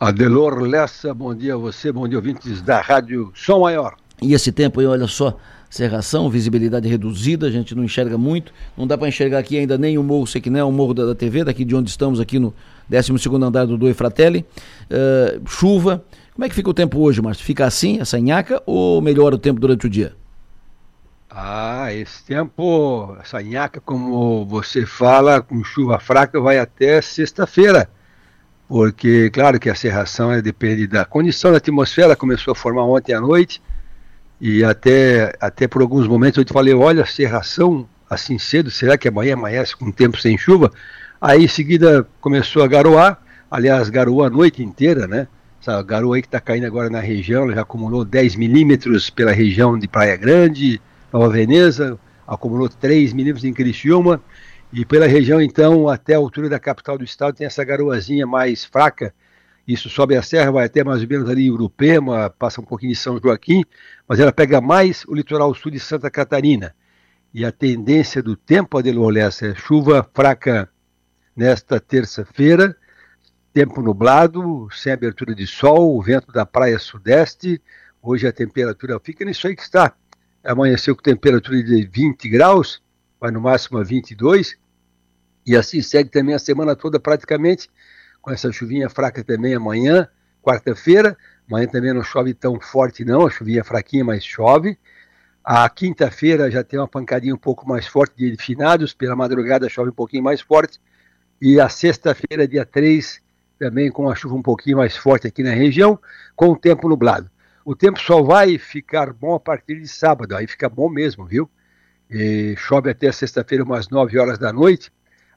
Adelor Lessa, bom dia a você, bom dia ouvintes da Rádio Som Maior. E esse tempo aí, olha só, serração, visibilidade reduzida, a gente não enxerga muito, não dá para enxergar aqui ainda nem o morro Sequiné, o morro da, da, TV, daqui de onde estamos, aqui no 12º andar do Doi Fratelli, uh, chuva, como é que fica o tempo hoje, Márcio? Fica assim, essa nhaca, ou melhora o tempo durante o dia? Ah, esse tempo, essa nhaca, como você fala, com chuva fraca, vai até sexta-feira porque claro que a serração é, depende da condição da atmosfera, começou a formar ontem à noite, e até, até por alguns momentos eu te falei, olha, serração assim cedo, será que amanhã amanhece com tempo sem chuva? Aí em seguida começou a garoar, aliás, garoou a noite inteira, né? Essa garoa aí que está caindo agora na região, já acumulou 10 milímetros pela região de Praia Grande, Nova Veneza, acumulou 3 milímetros em Criciúma, e pela região, então, até a altura da capital do estado, tem essa garoazinha mais fraca. Isso sobe a serra, vai até mais ou menos ali em Urupema, passa um pouquinho de São Joaquim, mas ela pega mais o litoral sul de Santa Catarina. E a tendência do tempo, Adelor é chuva fraca nesta terça-feira, tempo nublado, sem abertura de sol, o vento da praia sudeste. Hoje a temperatura fica nisso aí que está. Amanheceu com temperatura de 20 graus, vai no máximo a 22, e assim segue também a semana toda praticamente, com essa chuvinha fraca também amanhã, quarta-feira, amanhã também não chove tão forte não, a chuvinha fraquinha, mas chove, a quinta-feira já tem uma pancadinha um pouco mais forte de finados, pela madrugada chove um pouquinho mais forte, e a sexta-feira, dia 3, também com a chuva um pouquinho mais forte aqui na região, com o tempo nublado. O tempo só vai ficar bom a partir de sábado, aí fica bom mesmo, viu? E chove até sexta-feira, umas 9 horas da noite.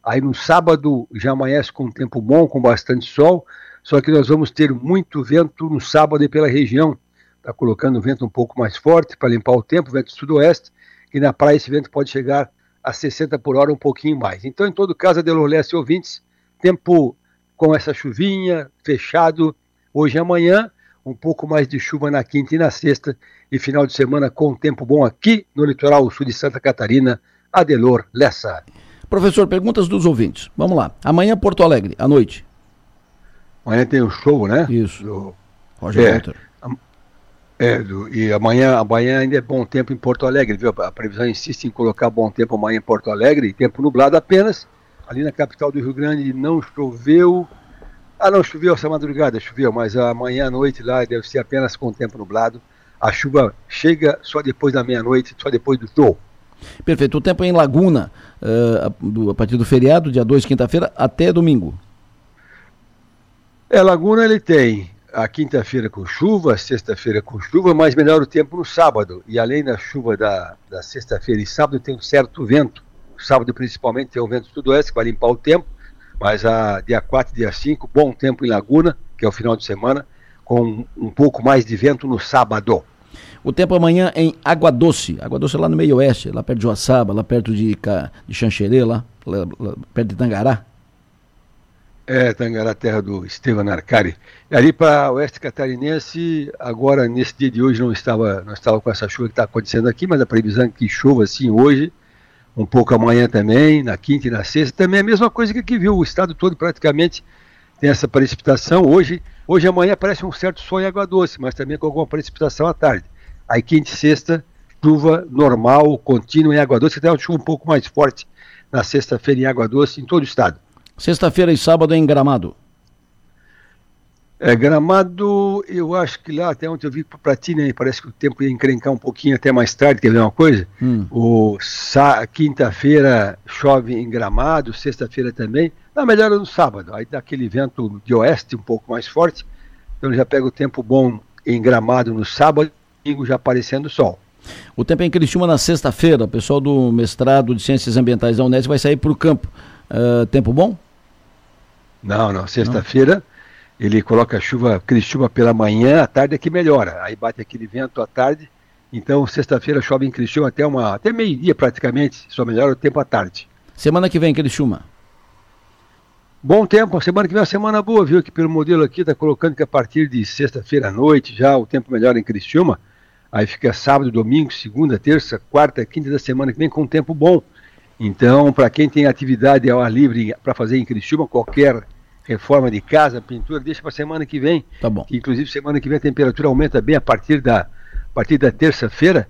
Aí no sábado já amanhece com um tempo bom, com bastante sol. Só que nós vamos ter muito vento no sábado e pela região. Está colocando o vento um pouco mais forte para limpar o tempo, vento sudoeste. E na praia esse vento pode chegar a 60 por hora, um pouquinho mais. Então, em todo caso, Adelor Leste ouvintes, tempo com essa chuvinha, fechado, hoje e amanhã um pouco mais de chuva na quinta e na sexta, e final de semana com tempo bom aqui no litoral sul de Santa Catarina, Adelor Lessa. Professor, perguntas dos ouvintes. Vamos lá. Amanhã Porto Alegre, à noite. Amanhã tem o um show, né? Isso. Do... Roger é, Walter. É, do, e amanhã, amanhã ainda é bom tempo em Porto Alegre, viu? A previsão insiste em colocar bom tempo amanhã em Porto Alegre, tempo nublado apenas. Ali na capital do Rio Grande não choveu, ah, não, choveu essa madrugada, choveu, mas amanhã à noite lá deve ser apenas com o tempo nublado. A chuva chega só depois da meia-noite, só depois do show. Perfeito. O tempo é em Laguna, do, a partir do feriado, dia 2, quinta-feira, até domingo. É, Laguna ele tem a quinta-feira com chuva, sexta-feira com chuva, mas melhora o tempo no sábado. E além da chuva da, da sexta-feira e sábado, tem um certo vento. sábado, principalmente, tem um vento sudoeste que vai limpar o tempo mas a dia 4 e dia 5, bom tempo em Laguna, que é o final de semana, com um pouco mais de vento no sábado. O tempo amanhã em Água Doce, Água Doce é lá no meio oeste, lá perto de Joaçaba, lá perto de, de Xanxerê, lá, lá, lá, perto de Tangará. É, Tangará, terra do Estevam Arcari. Ali para oeste catarinense, agora nesse dia de hoje não estava, não estava com essa chuva que está acontecendo aqui, mas a previsão é que chova assim hoje, um pouco amanhã também, na quinta e na sexta, também é a mesma coisa que aqui viu, o estado todo praticamente tem essa precipitação. Hoje, hoje amanhã parece um certo sol em água doce, mas também com alguma precipitação à tarde. Aí quinta e sexta, chuva normal, contínua em água doce, até uma chuva um pouco mais forte na sexta-feira em água doce em todo o estado. Sexta-feira e sábado em Gramado. É, gramado, eu acho que lá, até ontem eu vi para ti, né, parece que o tempo ia encrencar um pouquinho até mais tarde, quer ver uma coisa? Hum. O quinta-feira chove em Gramado, sexta-feira também, na melhor no sábado, aí dá aquele vento de oeste um pouco mais forte, então já pega o tempo bom em Gramado no sábado, domingo já aparecendo sol. O tempo é em Criciúma na sexta-feira, o pessoal do mestrado de Ciências Ambientais da Unesco vai sair para o campo. Uh, tempo bom? Não, não, sexta-feira ele coloca chuva, aquele chuva pela manhã, à tarde é que melhora. Aí bate aquele vento à tarde. Então, sexta-feira chove em Criciúma até uma até meio-dia praticamente, só melhora o tempo à tarde. Semana que vem, Criciúma. Bom tempo, semana que vem é uma semana boa, viu? Que pelo modelo aqui está colocando que a partir de sexta-feira à noite já o tempo melhora em Criciúma. Aí fica sábado, domingo, segunda, terça, quarta, quinta da semana que vem com um tempo bom. Então, para quem tem atividade ao ar livre para fazer em Criciúma, qualquer reforma de casa, pintura, deixa para semana que vem. Tá bom. Que, inclusive semana que vem a temperatura aumenta bem a partir da, a partir da terça-feira.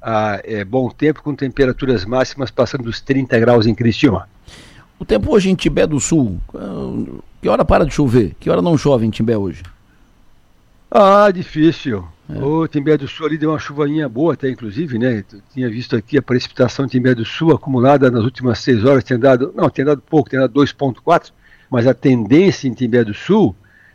Ah, é bom tempo com temperaturas máximas passando dos 30 graus em Criciúma. O tempo hoje em Timbé do Sul, ah, que hora para de chover? Que hora não chove em Timbé hoje? Ah, difícil. É. O Timbé do Sul ali deu uma chuvainha boa até, inclusive, né? Eu tinha visto aqui a precipitação de Timbé do Sul acumulada nas últimas seis horas, tem dado, não, tem dado pouco, tem dado 2.4, mas a tendência em Timbé do Sul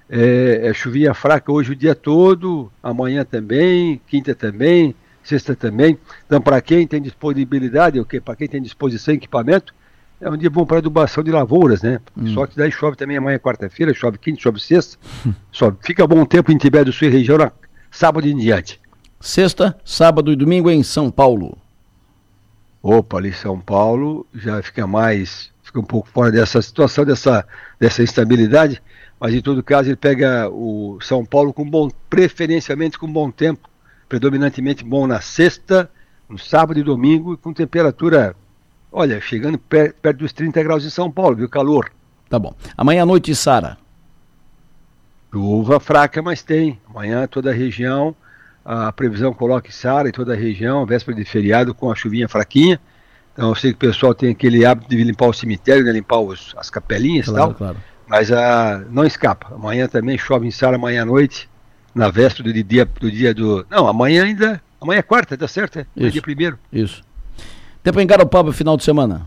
é, é chuvinha fraca hoje o dia todo, amanhã também, quinta também, sexta também. Então, para quem tem disponibilidade, para quem tem disposição e equipamento, é um dia bom para adubação de lavouras, né? Hum. Só que daí chove também amanhã, quarta-feira, chove quinta, chove sexta. Só fica bom tempo em Tibete do Sul e região na sábado em diante. Sexta, sábado e domingo em São Paulo. Opa, ali São Paulo já fica mais, fica um pouco fora dessa situação, dessa, dessa instabilidade, mas em todo caso ele pega o São Paulo com bom, preferencialmente com bom tempo, predominantemente bom na sexta, no sábado e domingo, com temperatura, olha, chegando per, perto dos 30 graus em São Paulo, viu? Calor. Tá bom. Amanhã à noite, Sara. Chuva fraca, mas tem. Amanhã toda a região, a previsão coloca Sara em toda a região, véspera de feriado com a chuvinha fraquinha. Então eu sei que o pessoal tem aquele hábito de limpar o cemitério, né, limpar os, as capelinhas e tal. Claro. Mas ah, não escapa. Amanhã também chove em Sara amanhã à noite na véspera do dia, do dia do. Não, amanhã ainda. Amanhã é quarta, tá certo? É? Isso, dia primeiro. Isso. Tempo em Garopaba final de semana.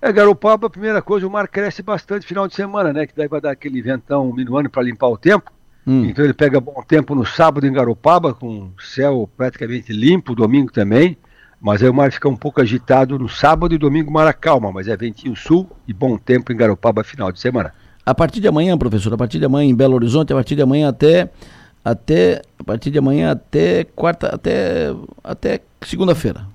É, Garopaba, a primeira coisa, o mar cresce bastante final de semana, né? Que daí vai dar aquele ventão minuano para limpar o tempo. Hum. Então ele pega bom tempo no sábado em Garopaba, com céu praticamente limpo, domingo também. Mas aí o mar fica um pouco agitado no sábado e domingo, mar acalma, mas é ventinho sul e bom tempo em Garopaba final de semana. A partir de amanhã, professor, a partir de amanhã em Belo Horizonte, a partir de amanhã até até a partir de amanhã até quarta até até segunda-feira.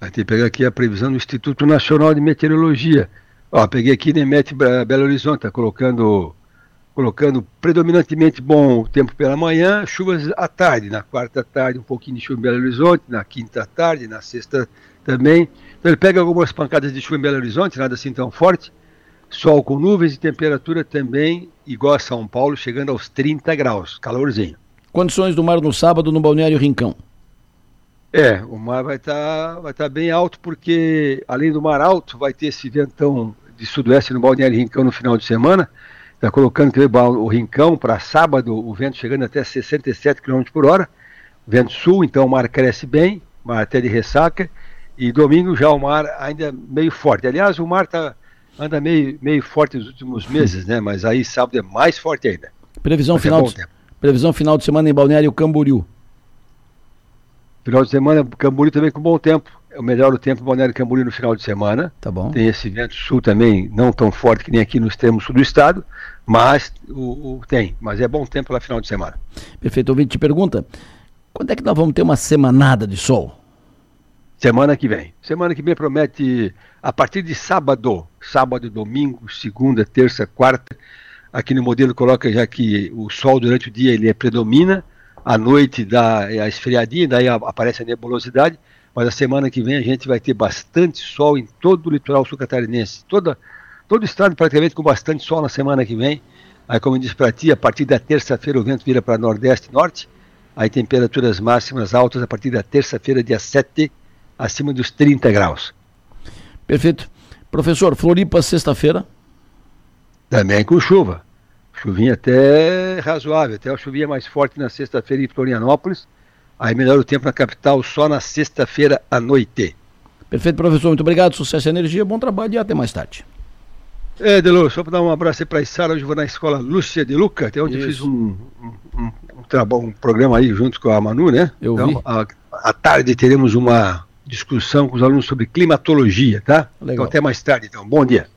Vai ter que pegar aqui a previsão do Instituto Nacional de Meteorologia. Ó, peguei aqui Nemet Belo Horizonte, tá colocando colocando predominantemente bom tempo pela manhã, chuvas à tarde, na quarta tarde um pouquinho de chuva em Belo Horizonte, na quinta tarde, na sexta também. Então ele pega algumas pancadas de chuva em Belo Horizonte, nada assim tão forte, Sol com nuvens e temperatura também igual a São Paulo, chegando aos 30 graus, calorzinho. Condições do mar no sábado no Balneário Rincão. É, o mar vai estar tá, vai tá bem alto porque além do mar alto vai ter esse ventão de sudoeste no Balneário Rincão no final de semana. Está colocando o Rincão para sábado, o vento chegando até 67 km por hora. Vento sul, então o mar cresce bem, mar até de ressaca. E domingo já o mar ainda meio forte. Aliás, o mar está anda meio, meio forte nos últimos meses, né? Mas aí sábado é mais forte ainda. Previsão, é final, é de, previsão final de semana em Balneário Camboriú. Final de semana, Camboriú também com bom tempo. É o melhor o tempo Balneário Camboriú no final de semana. Tá bom. Tem esse vento sul também, não tão forte que nem aqui no extremo sul do estado, mas o, o tem. Mas é bom tempo lá final de semana. Perfeito. Ouvinte te pergunta, quando é que nós vamos ter uma semanada de sol? Semana que vem. Semana que vem promete, a partir de sábado, sábado, domingo, segunda, terça, quarta. Aqui no modelo coloca já que o sol durante o dia ele é predomina, à noite dá a esfriadinha, daí aparece a nebulosidade, mas a semana que vem a gente vai ter bastante sol em todo o litoral sul catarinense, toda, todo o estado praticamente com bastante sol na semana que vem. Aí, como eu disse para ti, a partir da terça-feira o vento vira para nordeste e norte, aí temperaturas máximas altas a partir da terça-feira, dia 7 acima dos 30 graus. Perfeito. Professor, Floripa, sexta-feira? Também com chuva. Chuvinha até razoável, até a chuvinha mais forte na sexta-feira em Florianópolis. Aí melhora o tempo na capital só na sexta-feira à noite. Perfeito, professor. Muito obrigado. Sucesso e energia, bom trabalho e até mais tarde. É, Delô, só para dar um abraço aí para a Sara, hoje vou na escola Lúcia de Luca, até onde Isso. fiz um, um, um, um, programa aí junto com a Manu, né? Eu então, vi. À, à tarde teremos uma discussão com os alunos sobre climatologia, tá? Legal. Então até mais tarde, então. Bom dia.